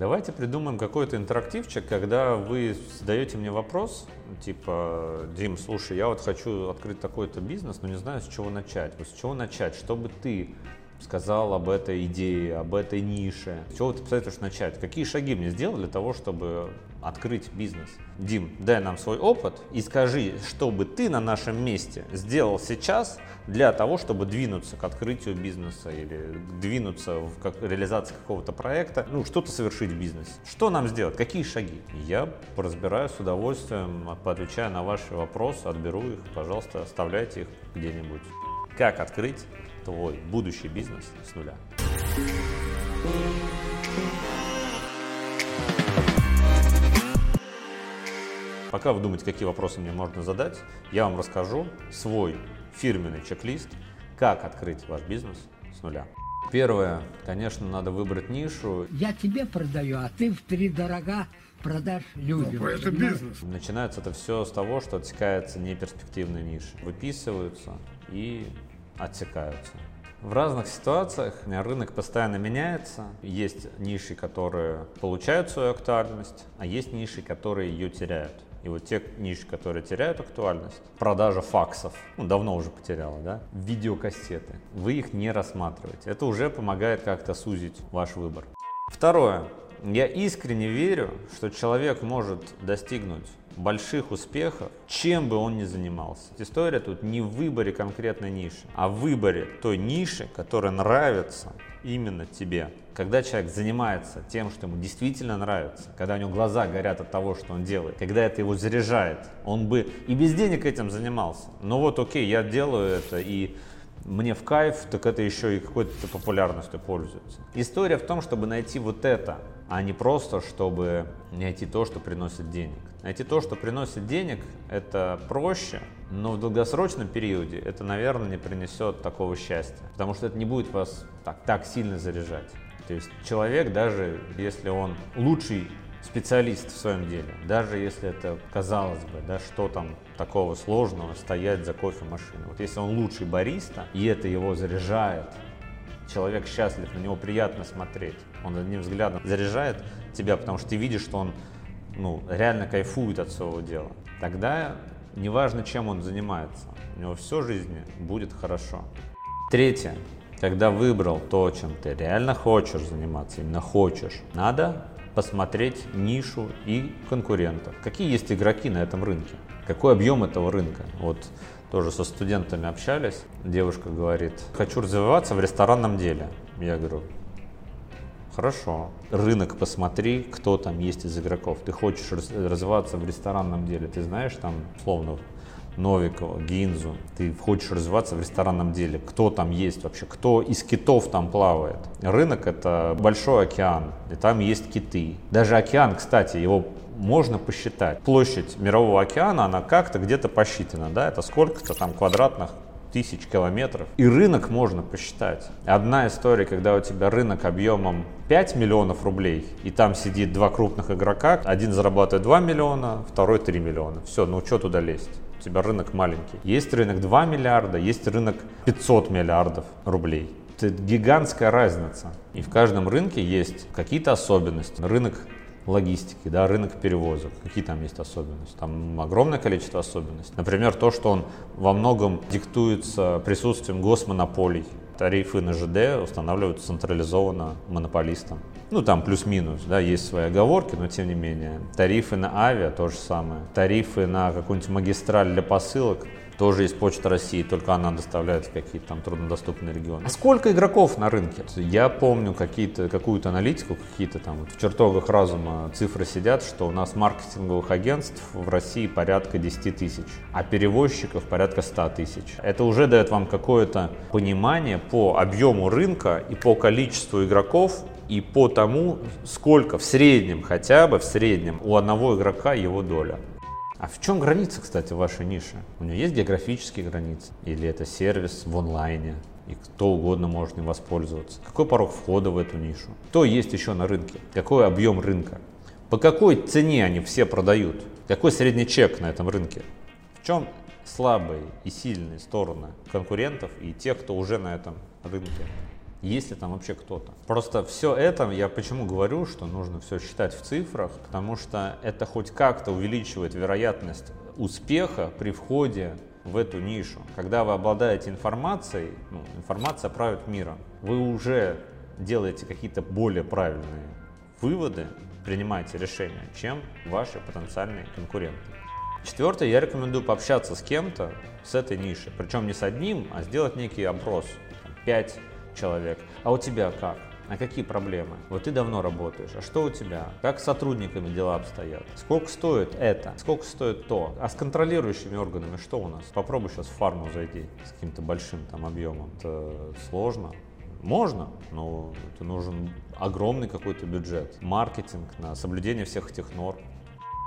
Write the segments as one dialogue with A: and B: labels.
A: Давайте придумаем какой-то интерактивчик, когда вы задаете мне вопрос, типа, Дим, слушай, я вот хочу открыть такой-то бизнес, но не знаю, с чего начать. Вот с чего начать? Чтобы ты сказал об этой идее, об этой нише. С чего ты посоветуешь начать? Какие шаги мне сделать для того, чтобы открыть бизнес? Дим, дай нам свой опыт и скажи, что бы ты на нашем месте сделал сейчас для того, чтобы двинуться к открытию бизнеса или двинуться в как, реализацию какого-то проекта, ну, что-то совершить в бизнесе. Что нам сделать? Какие шаги? Я поразбираю с удовольствием, поотвечаю на ваши вопросы, отберу их, пожалуйста, оставляйте их где-нибудь. Как открыть твой будущий бизнес с нуля. Пока вы думаете, какие вопросы мне можно задать, я вам расскажу свой фирменный чек-лист, как открыть ваш бизнес с нуля. Первое, конечно, надо выбрать нишу.
B: Я тебе продаю, а ты в три дорога продашь людям.
C: Ну, это бизнес.
A: Начинается это все с того, что отсекается неперспективные ниши. Выписываются и отсекаются. В разных ситуациях рынок постоянно меняется. Есть ниши, которые получают свою актуальность, а есть ниши, которые ее теряют. И вот те ниши, которые теряют актуальность, продажа факсов, ну, давно уже потеряла, да, видеокассеты, вы их не рассматриваете. Это уже помогает как-то сузить ваш выбор. Второе. Я искренне верю, что человек может достигнуть больших успехов, чем бы он ни занимался. История тут не в выборе конкретной ниши, а в выборе той ниши, которая нравится именно тебе. Когда человек занимается тем, что ему действительно нравится, когда у него глаза горят от того, что он делает, когда это его заряжает, он бы и без денег этим занимался. Но вот окей, я делаю это и мне в кайф, так это еще и какой-то популярностью пользуется. История в том, чтобы найти вот это, а не просто, чтобы найти то, что приносит денег. Найти то, что приносит денег, это проще, но в долгосрочном периоде это, наверное, не принесет такого счастья, потому что это не будет вас так, так сильно заряжать. То есть человек, даже если он лучший специалист в своем деле, даже если это, казалось бы, да, что там такого сложного стоять за кофемашиной. Вот если он лучший бариста, и это его заряжает, человек счастлив, на него приятно смотреть, он одним взглядом заряжает тебя, потому что ты видишь, что он ну, реально кайфует от своего дела, тогда неважно, чем он занимается, у него все жизни будет хорошо. Третье. Когда выбрал то, чем ты реально хочешь заниматься, именно хочешь, надо посмотреть нишу и конкурентов. Какие есть игроки на этом рынке? Какой объем этого рынка? Вот тоже со студентами общались. Девушка говорит, хочу развиваться в ресторанном деле. Я говорю, Хорошо. Рынок посмотри, кто там есть из игроков. Ты хочешь развиваться в ресторанном деле, ты знаешь там, словно Новикова, Гинзу, ты хочешь развиваться в ресторанном деле, кто там есть вообще, кто из китов там плавает. Рынок это большой океан, и там есть киты. Даже океан, кстати, его можно посчитать. Площадь мирового океана, она как-то где-то посчитана, да, это сколько-то там квадратных тысяч километров. И рынок можно посчитать. Одна история, когда у тебя рынок объемом 5 миллионов рублей, и там сидит два крупных игрока, один зарабатывает 2 миллиона, второй 3 миллиона. Все, ну что туда лезть? У тебя рынок маленький. Есть рынок 2 миллиарда, есть рынок 500 миллиардов рублей. Это гигантская разница. И в каждом рынке есть какие-то особенности. Рынок логистики, да, рынок перевозок. Какие там есть особенности? Там огромное количество особенностей. Например, то, что он во многом диктуется присутствием госмонополий. Тарифы на ЖД устанавливаются централизованно монополистом. Ну, там плюс-минус, да, есть свои оговорки, но тем не менее. Тарифы на авиа то же самое. Тарифы на какую-нибудь магистраль для посылок тоже есть Почта России, только она доставляет в какие-то там труднодоступные регионы. А сколько игроков на рынке? Я помню какие-то, какую-то аналитику, какие-то там вот в чертогах разума цифры сидят, что у нас маркетинговых агентств в России порядка 10 тысяч, а перевозчиков порядка 100 тысяч. Это уже дает вам какое-то понимание по объему рынка и по количеству игроков, и по тому, сколько в среднем, хотя бы в среднем, у одного игрока его доля. А в чем граница, кстати, вашей ниши? У нее есть географические границы? Или это сервис в онлайне? И кто угодно может им воспользоваться. Какой порог входа в эту нишу? Кто есть еще на рынке? Какой объем рынка? По какой цене они все продают? Какой средний чек на этом рынке? В чем слабые и сильные стороны конкурентов и тех, кто уже на этом рынке? Есть ли там вообще кто-то? Просто все это, я почему говорю, что нужно все считать в цифрах, потому что это хоть как-то увеличивает вероятность успеха при входе в эту нишу. Когда вы обладаете информацией, ну, информация правит миром, вы уже делаете какие-то более правильные выводы, принимаете решения, чем ваши потенциальные конкуренты. Четвертое, я рекомендую пообщаться с кем-то с этой ниши, причем не с одним, а сделать некий опрос, 5 человек. А у тебя как? А какие проблемы? Вот ты давно работаешь, а что у тебя? Как с сотрудниками дела обстоят? Сколько стоит это? Сколько стоит то? А с контролирующими органами что у нас? Попробуй сейчас в фарму зайти с каким-то большим там объемом. Это сложно. Можно, но это нужен огромный какой-то бюджет, маркетинг на соблюдение всех этих норм.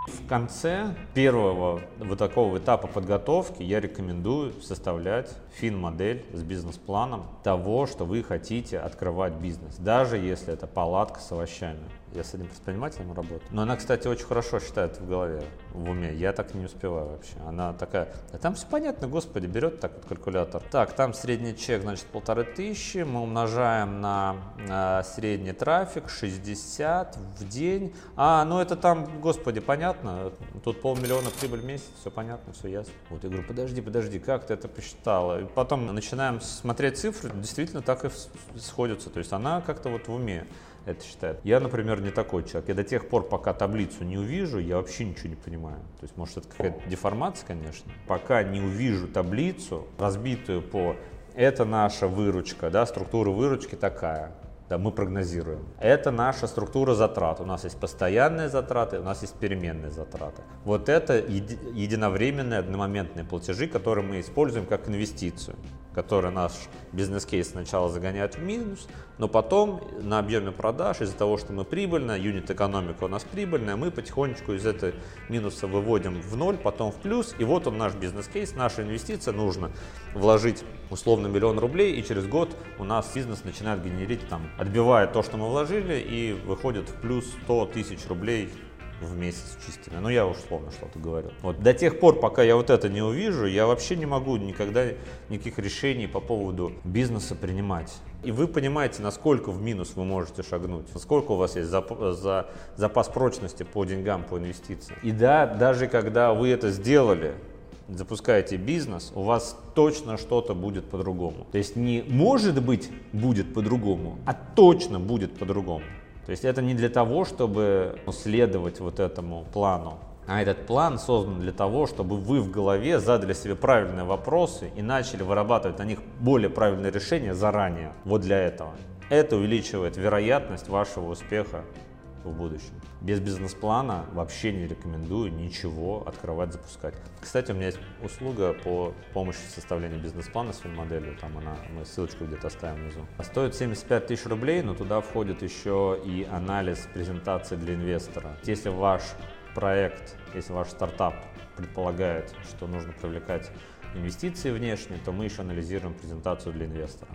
A: В конце первого вот такого этапа подготовки я рекомендую составлять фин-модель с бизнес-планом того, что вы хотите открывать бизнес, даже если это палатка с овощами. Я с одним предпринимателем работаю. Но она, кстати, очень хорошо считает в голове, в уме. Я так не успеваю вообще. Она такая, да там все понятно, господи, берет так вот калькулятор. Так, там средний чек, значит, полторы тысячи. Мы умножаем на, на средний трафик 60 в день. А, ну это там, господи, понятно. Тут полмиллиона прибыль в месяц, все понятно, все ясно. Вот я говорю, подожди, подожди, как ты это посчитала? И потом начинаем смотреть цифры, действительно так и сходятся. То есть она как-то вот в уме это считает. Я, например, не такой человек. Я до тех пор, пока таблицу не увижу, я вообще ничего не понимаю. То есть, может, это какая-то деформация, конечно. Пока не увижу таблицу, разбитую по это наша выручка, да, структура выручки такая, да, мы прогнозируем. Это наша структура затрат. У нас есть постоянные затраты, у нас есть переменные затраты. Вот это еди- единовременные одномоментные платежи, которые мы используем как инвестицию который наш бизнес-кейс сначала загоняет в минус, но потом на объеме продаж из-за того, что мы прибыльная, юнит-экономика у нас прибыльная, мы потихонечку из этого минуса выводим в ноль, потом в плюс, и вот он наш бизнес-кейс, наша инвестиция, нужно вложить условно миллион рублей, и через год у нас бизнес начинает генерить, там, отбивает то, что мы вложили, и выходит в плюс 100 тысяч рублей в месяц чистыми. Ну, я условно что-то говорю. Вот до тех пор, пока я вот это не увижу, я вообще не могу никогда никаких решений по поводу бизнеса принимать. И вы понимаете, насколько в минус вы можете шагнуть, насколько у вас есть зап- за, запас прочности по деньгам, по инвестициям. И да, даже когда вы это сделали, запускаете бизнес, у вас точно что-то будет по-другому. То есть не может быть будет по-другому, а точно будет по-другому. То есть это не для того, чтобы следовать вот этому плану, а этот план создан для того, чтобы вы в голове задали себе правильные вопросы и начали вырабатывать на них более правильные решения заранее. Вот для этого. Это увеличивает вероятность вашего успеха в будущем. Без бизнес-плана вообще не рекомендую ничего открывать, запускать. Кстати, у меня есть услуга по помощи в составлении бизнес-плана с финмоделью. Там она, мы ссылочку где-то оставим внизу. Стоит 75 тысяч рублей, но туда входит еще и анализ презентации для инвестора. Если ваш проект, если ваш стартап предполагает, что нужно привлекать инвестиции внешние, то мы еще анализируем презентацию для инвестора.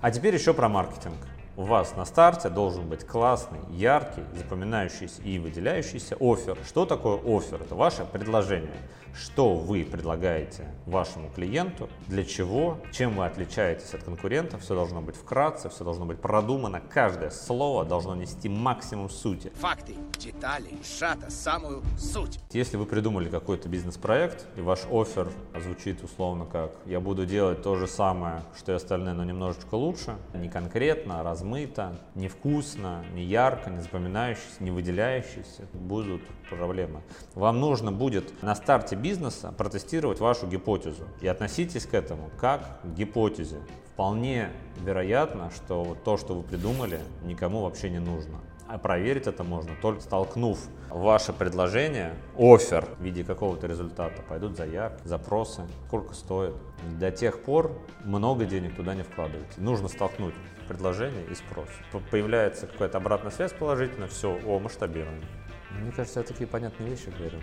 A: А теперь еще про маркетинг. У вас на старте должен быть классный, яркий, запоминающийся и выделяющийся офер. Что такое офер? Это ваше предложение. Что вы предлагаете вашему клиенту, для чего, чем вы отличаетесь от конкурентов. Все должно быть вкратце, все должно быть продумано. Каждое слово должно нести максимум сути.
C: Факты, детали, сжато, самую суть.
A: Если вы придумали какой-то бизнес-проект, и ваш офер звучит условно как «я буду делать то же самое, что и остальные, но немножечко лучше», не конкретно, а размыто, невкусно, не ярко, не запоминающийся, не выделяющийся, будут проблемы. Вам нужно будет на старте бизнеса протестировать вашу гипотезу и относитесь к этому как к гипотезе. Вполне вероятно, что то, что вы придумали, никому вообще не нужно. А проверить это можно только столкнув ваше предложение, офер в виде какого-то результата. Пойдут заявки, запросы, сколько стоит. До тех пор много денег туда не вкладывайте. Нужно столкнуть предложение и спрос. Появляется какая-то обратная связь положительная, все, о, масштабирование. Мне кажется, я такие понятные вещи говорю.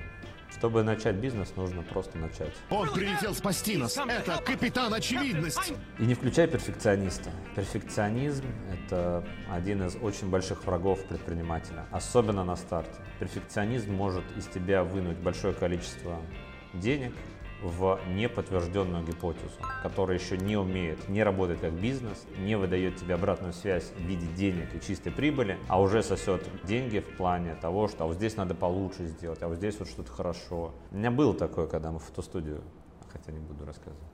A: Чтобы начать бизнес, нужно просто начать.
D: Он прилетел спасти нас. Это капитан очевидность.
A: И не включай перфекциониста. Перфекционизм – это один из очень больших врагов предпринимателя, особенно на старте. Перфекционизм может из тебя вынуть большое количество денег, в неподтвержденную гипотезу, которая еще не умеет, не работает как бизнес, не выдает тебе обратную связь в виде денег и чистой прибыли, а уже сосет деньги в плане того, что а вот здесь надо получше сделать, а вот здесь вот что-то хорошо. У меня было такое, когда мы в фотостудию, хотя не буду рассказывать.